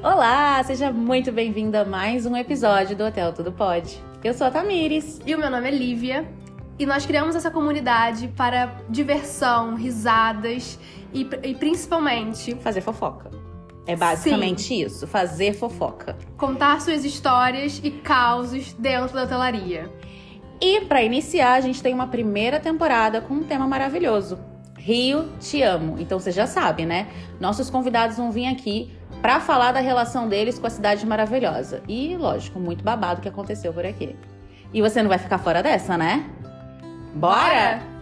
Olá, seja muito bem-vinda a mais um episódio do Hotel Tudo Pode. Eu sou a Tamires. E o meu nome é Lívia. E nós criamos essa comunidade para diversão, risadas e, e principalmente fazer fofoca. É basicamente Sim. isso, fazer fofoca. Contar suas histórias e causos dentro da hotelaria. E para iniciar, a gente tem uma primeira temporada com um tema maravilhoso. Rio, te amo. Então você já sabe, né? Nossos convidados vão vir aqui para falar da relação deles com a cidade maravilhosa. E, lógico, muito babado que aconteceu por aqui. E você não vai ficar fora dessa, né? Bora? Bora!